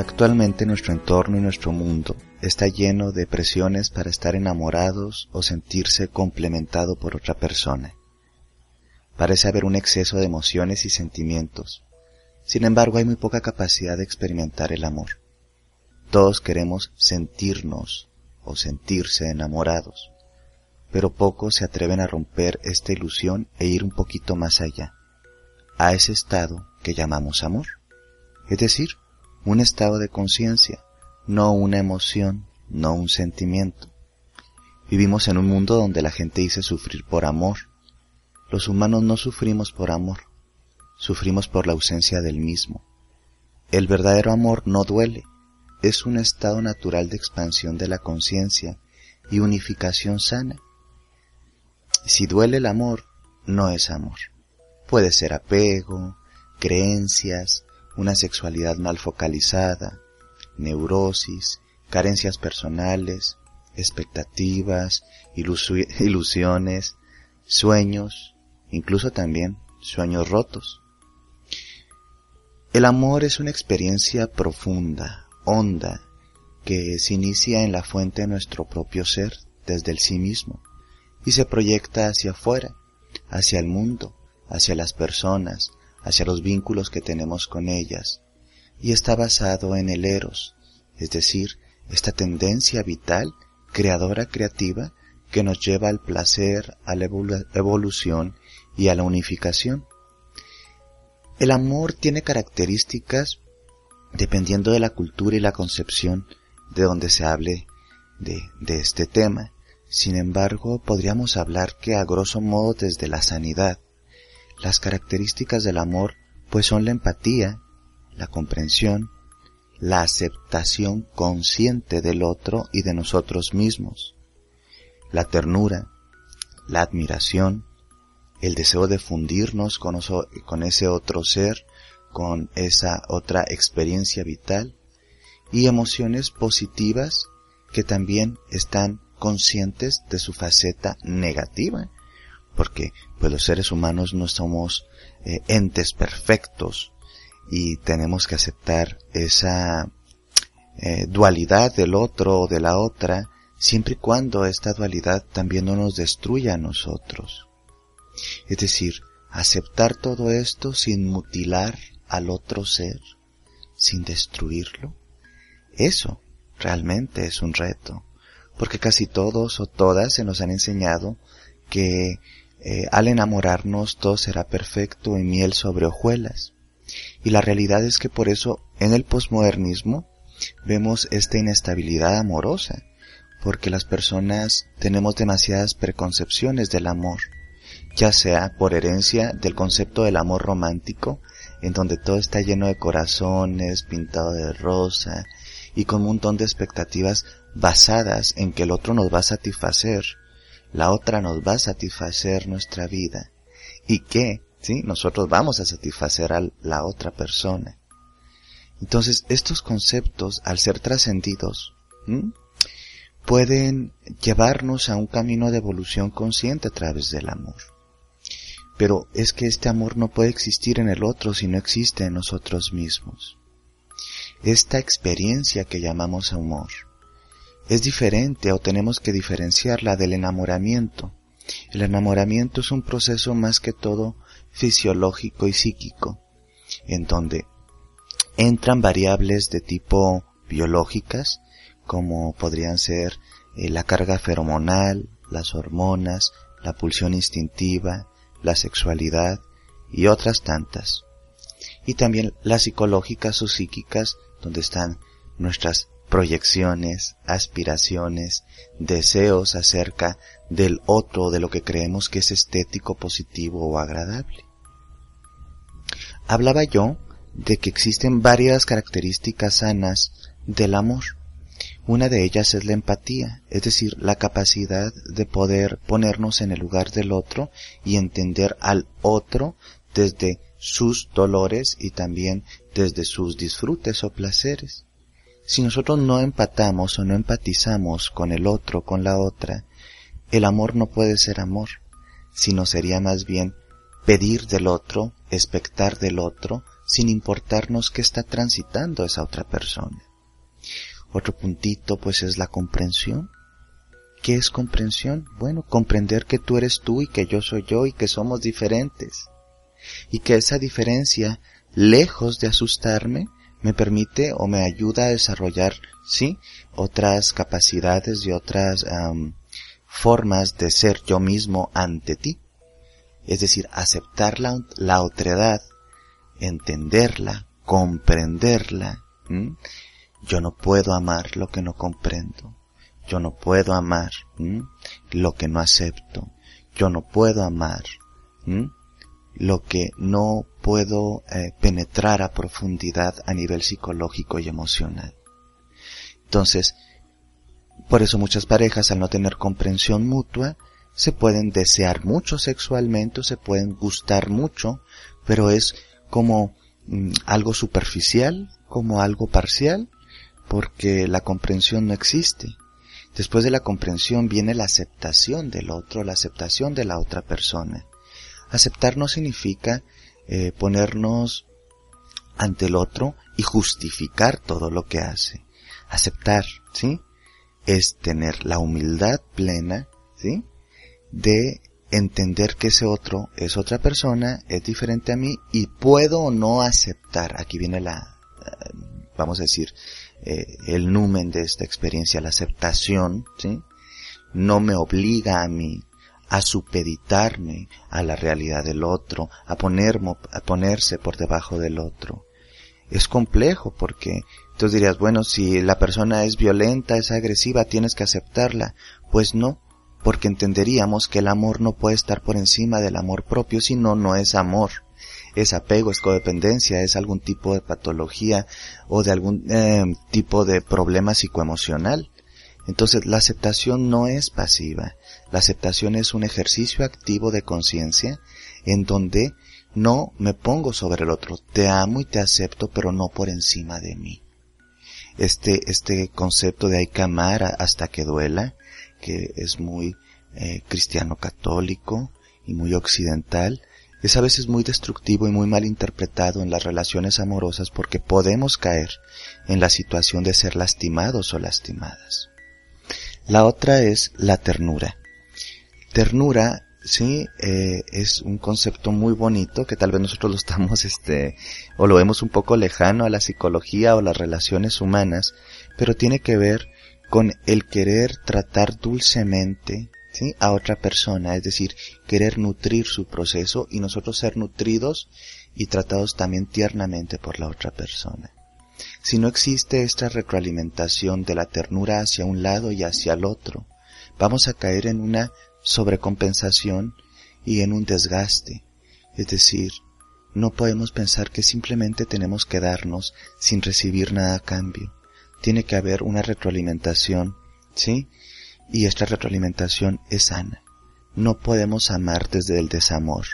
Actualmente nuestro entorno y nuestro mundo está lleno de presiones para estar enamorados o sentirse complementado por otra persona. Parece haber un exceso de emociones y sentimientos. Sin embargo, hay muy poca capacidad de experimentar el amor. Todos queremos sentirnos o sentirse enamorados, pero pocos se atreven a romper esta ilusión e ir un poquito más allá, a ese estado que llamamos amor. Es decir, un estado de conciencia, no una emoción, no un sentimiento. Vivimos en un mundo donde la gente dice sufrir por amor. Los humanos no sufrimos por amor, sufrimos por la ausencia del mismo. El verdadero amor no duele, es un estado natural de expansión de la conciencia y unificación sana. Si duele el amor, no es amor. Puede ser apego, creencias, una sexualidad mal focalizada, neurosis, carencias personales, expectativas, ilusiones, sueños, incluso también sueños rotos. El amor es una experiencia profunda, honda, que se inicia en la fuente de nuestro propio ser, desde el sí mismo, y se proyecta hacia afuera, hacia el mundo, hacia las personas, hacia los vínculos que tenemos con ellas, y está basado en el eros, es decir, esta tendencia vital, creadora creativa, que nos lleva al placer, a la evolución y a la unificación. El amor tiene características dependiendo de la cultura y la concepción de donde se hable de, de este tema. Sin embargo, podríamos hablar que a grosso modo desde la sanidad, las características del amor pues son la empatía, la comprensión, la aceptación consciente del otro y de nosotros mismos, la ternura, la admiración, el deseo de fundirnos con, con ese otro ser, con esa otra experiencia vital, y emociones positivas que también están conscientes de su faceta negativa, porque pues los seres humanos no somos eh, entes perfectos y tenemos que aceptar esa eh, dualidad del otro o de la otra siempre y cuando esta dualidad también no nos destruya a nosotros. Es decir, aceptar todo esto sin mutilar al otro ser, sin destruirlo. Eso realmente es un reto, porque casi todos o todas se nos han enseñado que eh, al enamorarnos todo será perfecto y miel sobre hojuelas. Y la realidad es que por eso en el posmodernismo vemos esta inestabilidad amorosa, porque las personas tenemos demasiadas preconcepciones del amor, ya sea por herencia del concepto del amor romántico, en donde todo está lleno de corazones, pintado de rosa, y con un montón de expectativas basadas en que el otro nos va a satisfacer, la otra nos va a satisfacer nuestra vida y que, ¿sí? Nosotros vamos a satisfacer a la otra persona. Entonces, estos conceptos, al ser trascendidos, pueden llevarnos a un camino de evolución consciente a través del amor. Pero es que este amor no puede existir en el otro si no existe en nosotros mismos. Esta experiencia que llamamos amor, es diferente o tenemos que diferenciarla del enamoramiento. El enamoramiento es un proceso más que todo fisiológico y psíquico, en donde entran variables de tipo biológicas, como podrían ser eh, la carga feromonal, las hormonas, la pulsión instintiva, la sexualidad y otras tantas. y también las psicológicas o psíquicas, donde están nuestras proyecciones, aspiraciones, deseos acerca del otro, de lo que creemos que es estético, positivo o agradable. Hablaba yo de que existen varias características sanas del amor. Una de ellas es la empatía, es decir, la capacidad de poder ponernos en el lugar del otro y entender al otro desde sus dolores y también desde sus disfrutes o placeres. Si nosotros no empatamos o no empatizamos con el otro, con la otra, el amor no puede ser amor, sino sería más bien pedir del otro, expectar del otro, sin importarnos qué está transitando esa otra persona. Otro puntito pues es la comprensión. ¿Qué es comprensión? Bueno, comprender que tú eres tú y que yo soy yo y que somos diferentes. Y que esa diferencia, lejos de asustarme, me permite o me ayuda a desarrollar, sí, otras capacidades y otras formas de ser yo mismo ante ti. Es decir, aceptar la, la otredad, entenderla, comprenderla, yo no puedo amar lo que no comprendo. Yo no puedo amar lo que no acepto. Yo no puedo amar lo que no puedo eh, penetrar a profundidad a nivel psicológico y emocional. Entonces, por eso muchas parejas al no tener comprensión mutua se pueden desear mucho sexualmente, se pueden gustar mucho, pero es como mm, algo superficial, como algo parcial, porque la comprensión no existe. Después de la comprensión viene la aceptación del otro, la aceptación de la otra persona. Aceptar no significa eh, ponernos ante el otro y justificar todo lo que hace. Aceptar, ¿sí? Es tener la humildad plena, ¿sí? De entender que ese otro es otra persona, es diferente a mí y puedo o no aceptar. Aquí viene la, eh, vamos a decir, eh, el numen de esta experiencia, la aceptación, ¿sí? No me obliga a mí a supeditarme a la realidad del otro, a, ponerme, a ponerse por debajo del otro. Es complejo porque tú dirías, bueno, si la persona es violenta, es agresiva, tienes que aceptarla. Pues no, porque entenderíamos que el amor no puede estar por encima del amor propio, sino no es amor es apego, es codependencia, es algún tipo de patología o de algún eh, tipo de problema psicoemocional. Entonces la aceptación no es pasiva, la aceptación es un ejercicio activo de conciencia en donde no me pongo sobre el otro, te amo y te acepto pero no por encima de mí. Este, este concepto de hay que amar hasta que duela, que es muy eh, cristiano católico y muy occidental, es a veces muy destructivo y muy mal interpretado en las relaciones amorosas porque podemos caer en la situación de ser lastimados o lastimadas. La otra es la ternura. Ternura, sí, eh, es un concepto muy bonito que tal vez nosotros lo estamos, este, o lo vemos un poco lejano a la psicología o las relaciones humanas, pero tiene que ver con el querer tratar dulcemente, a otra persona, es decir, querer nutrir su proceso y nosotros ser nutridos y tratados también tiernamente por la otra persona. Si no existe esta retroalimentación de la ternura hacia un lado y hacia el otro, vamos a caer en una sobrecompensación y en un desgaste. Es decir, no podemos pensar que simplemente tenemos que darnos sin recibir nada a cambio. Tiene que haber una retroalimentación, ¿sí? y esta retroalimentación es sana. No podemos amar desde el desamor,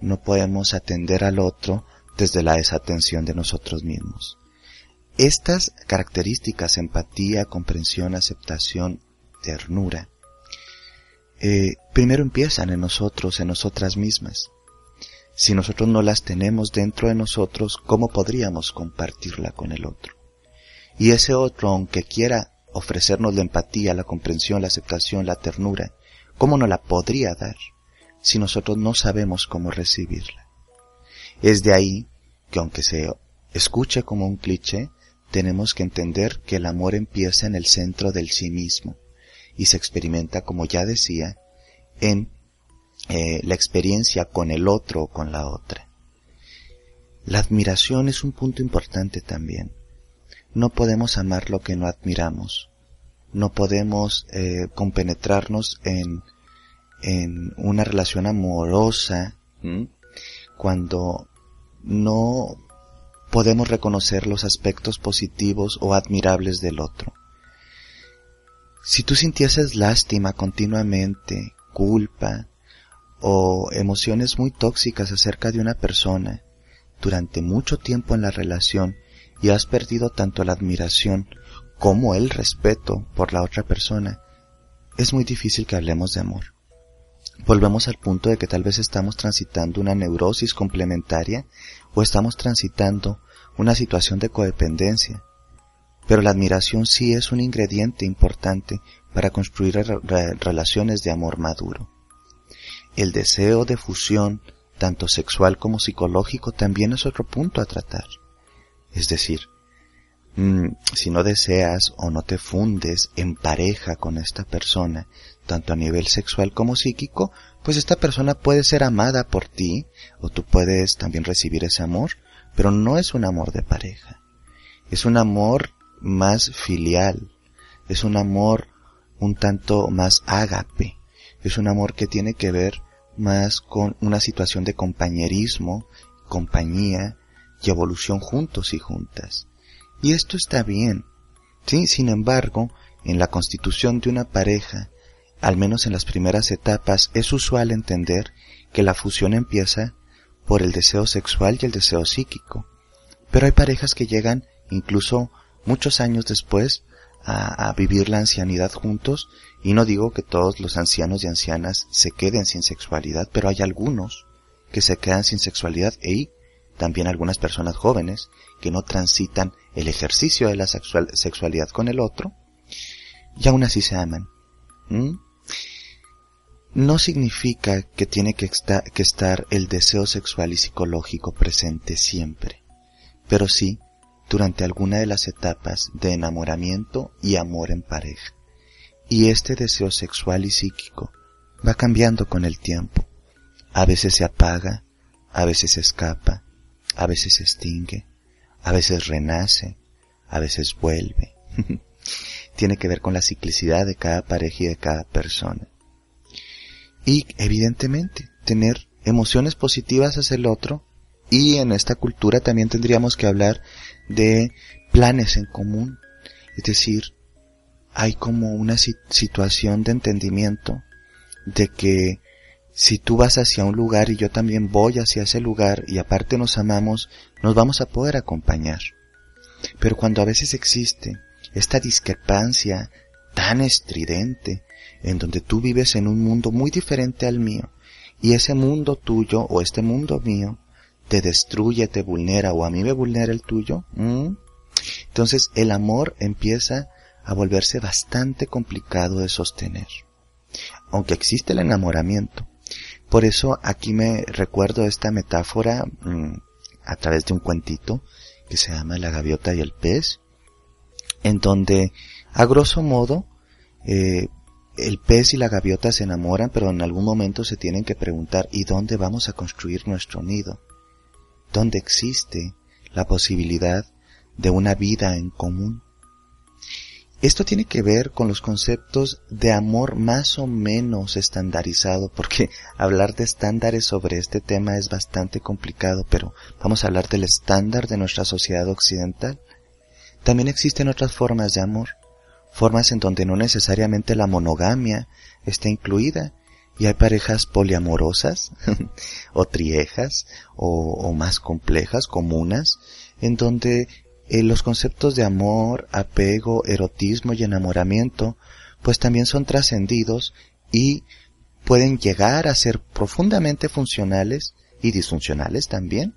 no podemos atender al otro desde la desatención de nosotros mismos. Estas características, empatía, comprensión, aceptación, ternura, eh, primero empiezan en nosotros, en nosotras mismas. Si nosotros no las tenemos dentro de nosotros, ¿cómo podríamos compartirla con el otro? Y ese otro, aunque quiera ofrecernos la empatía, la comprensión, la aceptación, la ternura, ¿cómo no la podría dar si nosotros no sabemos cómo recibirla? Es de ahí que aunque se escuche como un cliché, tenemos que entender que el amor empieza en el centro del sí mismo y se experimenta, como ya decía, en eh, la experiencia con el otro o con la otra. La admiración es un punto importante también. No podemos amar lo que no admiramos. No podemos eh, compenetrarnos en, en una relación amorosa cuando no podemos reconocer los aspectos positivos o admirables del otro. Si tú sintieses lástima continuamente, culpa o emociones muy tóxicas acerca de una persona durante mucho tiempo en la relación y has perdido tanto la admiración como el respeto por la otra persona, es muy difícil que hablemos de amor. Volvemos al punto de que tal vez estamos transitando una neurosis complementaria o estamos transitando una situación de codependencia. Pero la admiración sí es un ingrediente importante para construir relaciones de amor maduro. El deseo de fusión, tanto sexual como psicológico, también es otro punto a tratar. Es decir, mm, si no deseas o no te fundes en pareja con esta persona, tanto a nivel sexual como psíquico, pues esta persona puede ser amada por ti, o tú puedes también recibir ese amor, pero no es un amor de pareja. Es un amor más filial, es un amor un tanto más ágape, es un amor que tiene que ver más con una situación de compañerismo, compañía y evolución juntos y juntas. Y esto está bien. Sí, sin embargo, en la constitución de una pareja, al menos en las primeras etapas, es usual entender que la fusión empieza por el deseo sexual y el deseo psíquico. Pero hay parejas que llegan incluso muchos años después a, vivir la ancianidad juntos y no digo que todos los ancianos y ancianas se queden sin sexualidad, pero hay algunos que se quedan sin sexualidad y también algunas personas jóvenes que no transitan el ejercicio de la sexualidad con el otro y aún así se aman. No significa que tiene que estar el deseo sexual y psicológico presente siempre, pero sí durante alguna de las etapas de enamoramiento y amor en pareja. Y este deseo sexual y psíquico va cambiando con el tiempo. A veces se apaga, a veces se escapa, a veces se extingue, a veces renace, a veces vuelve. Tiene que ver con la ciclicidad de cada pareja y de cada persona. Y evidentemente, tener emociones positivas hacia el otro y en esta cultura también tendríamos que hablar de planes en común. Es decir, hay como una situación de entendimiento de que si tú vas hacia un lugar y yo también voy hacia ese lugar y aparte nos amamos, nos vamos a poder acompañar. Pero cuando a veces existe esta discrepancia tan estridente en donde tú vives en un mundo muy diferente al mío y ese mundo tuyo o este mundo mío te destruye, te vulnera o a mí me vulnera el tuyo, entonces el amor empieza a volverse bastante complicado de sostener. Aunque existe el enamoramiento. Por eso aquí me recuerdo esta metáfora mm, a través de un cuentito que se llama La gaviota y el pez, en donde a grosso modo eh, el pez y la gaviota se enamoran, pero en algún momento se tienen que preguntar ¿y dónde vamos a construir nuestro nido? ¿Dónde existe la posibilidad de una vida en común? Esto tiene que ver con los conceptos de amor más o menos estandarizado, porque hablar de estándares sobre este tema es bastante complicado, pero vamos a hablar del estándar de nuestra sociedad occidental. También existen otras formas de amor, formas en donde no necesariamente la monogamia está incluida, y hay parejas poliamorosas o triejas o, más complejas, comunas, en donde eh, los conceptos de amor, apego, erotismo y enamoramiento pues también son trascendidos y pueden llegar a ser profundamente funcionales y disfuncionales también,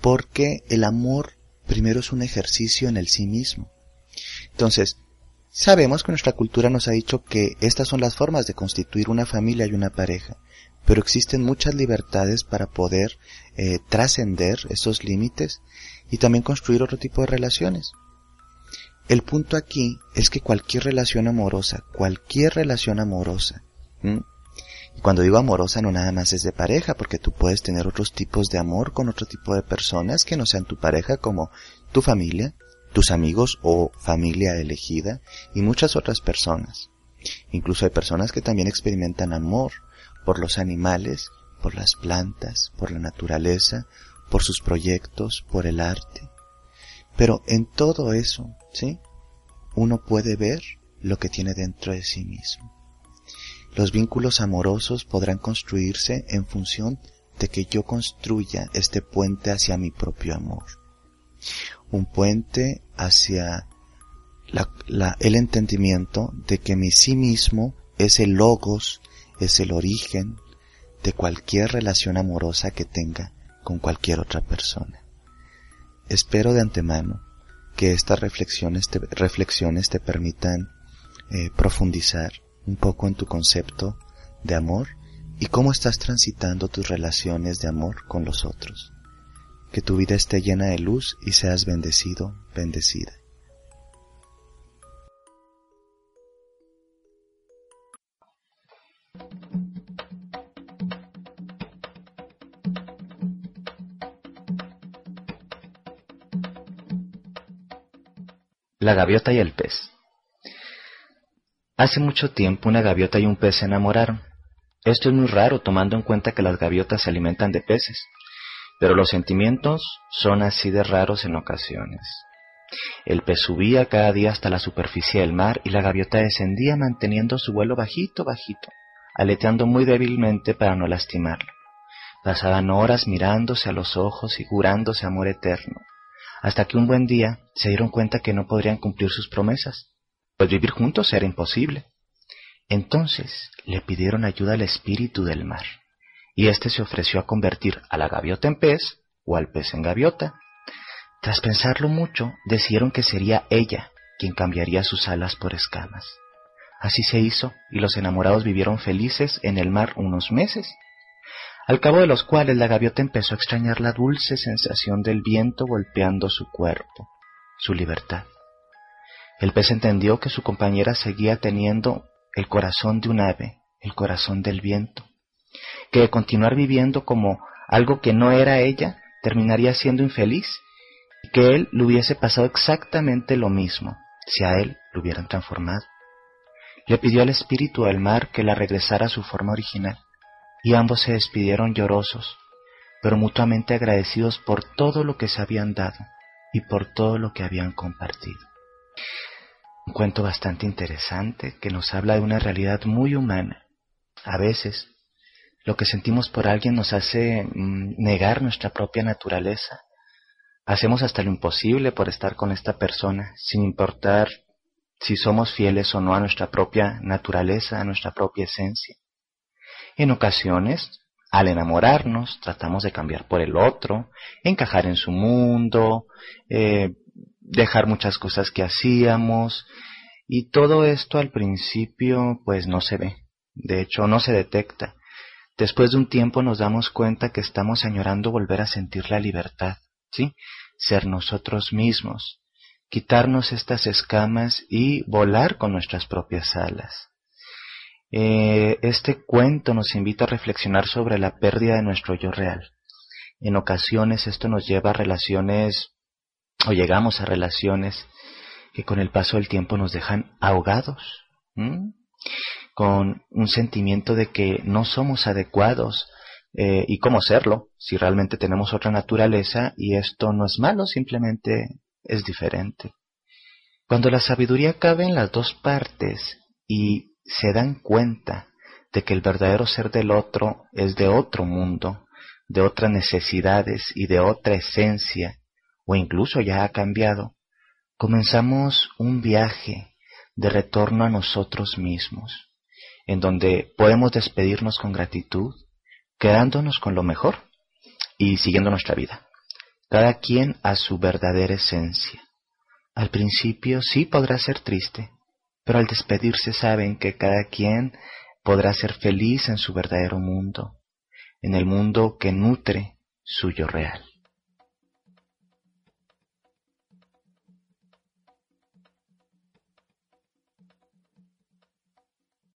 porque el amor primero es un ejercicio en el sí mismo. Entonces, Sabemos que nuestra cultura nos ha dicho que estas son las formas de constituir una familia y una pareja, pero existen muchas libertades para poder eh, trascender esos límites y también construir otro tipo de relaciones. El punto aquí es que cualquier relación amorosa, cualquier relación amorosa, Cuando digo amorosa no nada más es de pareja, porque tú puedes tener otros tipos de amor con otro tipo de personas que no sean tu pareja, como tu familia, tus amigos o familia elegida y muchas otras personas. Incluso hay personas que también experimentan amor por los animales, por las plantas, por la naturaleza, por sus proyectos, por el arte. Pero en todo eso, ¿sí? Uno puede ver lo que tiene dentro de sí mismo. Los vínculos amorosos podrán construirse en función de que yo construya este puente hacia mi propio amor. Un puente hacia el entendimiento de que mi sí mismo es el logos, es el origen de cualquier relación amorosa que tenga con cualquier otra persona. Espero de antemano que estas reflexiones te, reflexiones te permitan eh, profundizar un poco en tu concepto de amor y cómo estás transitando tus relaciones de amor con los otros. Que tu vida esté llena de luz y seas bendecido, bendecida. La gaviota y el pez. Hace mucho tiempo una gaviota y un pez se enamoraron. Esto es muy raro tomando en cuenta que las gaviotas se alimentan de peces, pero los sentimientos son así de raros en ocasiones. El pez subía cada día hasta la superficie del mar y la gaviota descendía manteniendo su vuelo bajito, bajito, aleteando muy débilmente para no lastimarlo. Pasaban horas mirándose a los ojos y jurándose amor eterno, hasta que un buen día se dieron cuenta que no podrían cumplir sus promesas pues vivir juntos era imposible. Entonces le pidieron ayuda al espíritu del mar, y éste se ofreció a convertir a la gaviota en pez o al pez en gaviota. Tras pensarlo mucho, decidieron que sería ella quien cambiaría sus alas por escamas. Así se hizo, y los enamorados vivieron felices en el mar unos meses, al cabo de los cuales la gaviota empezó a extrañar la dulce sensación del viento golpeando su cuerpo, su libertad. El pez entendió que su compañera seguía teniendo el corazón de un ave, el corazón del viento, que de continuar viviendo como algo que no era ella, terminaría siendo infeliz, y que él le hubiese pasado exactamente lo mismo si a él lo hubieran transformado. Le pidió al espíritu del mar que la regresara a su forma original, y ambos se despidieron llorosos, pero mutuamente agradecidos por todo lo que se habían dado y por todo lo que habían compartido. Un cuento bastante interesante que nos habla de una realidad muy humana. A veces, lo que sentimos por alguien nos hace mm, negar nuestra propia naturaleza. Hacemos hasta lo imposible por estar con esta persona, sin importar si somos fieles o no a nuestra propia naturaleza, a nuestra propia esencia. En ocasiones, al enamorarnos, tratamos de cambiar por el otro, encajar en su mundo, eh, dejar muchas cosas que hacíamos y todo esto al principio pues no se ve, de hecho no se detecta. Después de un tiempo nos damos cuenta que estamos añorando volver a sentir la libertad, ¿sí? Ser nosotros mismos, quitarnos estas escamas y volar con nuestras propias alas. Eh, este cuento nos invita a reflexionar sobre la pérdida de nuestro yo real. En ocasiones esto nos lleva a relaciones o llegamos a relaciones que con el paso del tiempo nos dejan ahogados, con un sentimiento de que no somos adecuados eh, y cómo serlo si realmente tenemos otra naturaleza y esto no es malo, simplemente es diferente. Cuando la sabiduría cabe en las dos partes y se dan cuenta de que el verdadero ser del otro es de otro mundo, de otras necesidades y de otra esencia, o incluso ya ha cambiado, comenzamos un viaje de retorno a nosotros mismos, en donde podemos despedirnos con gratitud, quedándonos con lo mejor y siguiendo nuestra vida, cada quien a su verdadera esencia. Al principio sí podrá ser triste, pero al despedirse saben que cada quien podrá ser feliz en su verdadero mundo, en el mundo que nutre suyo real.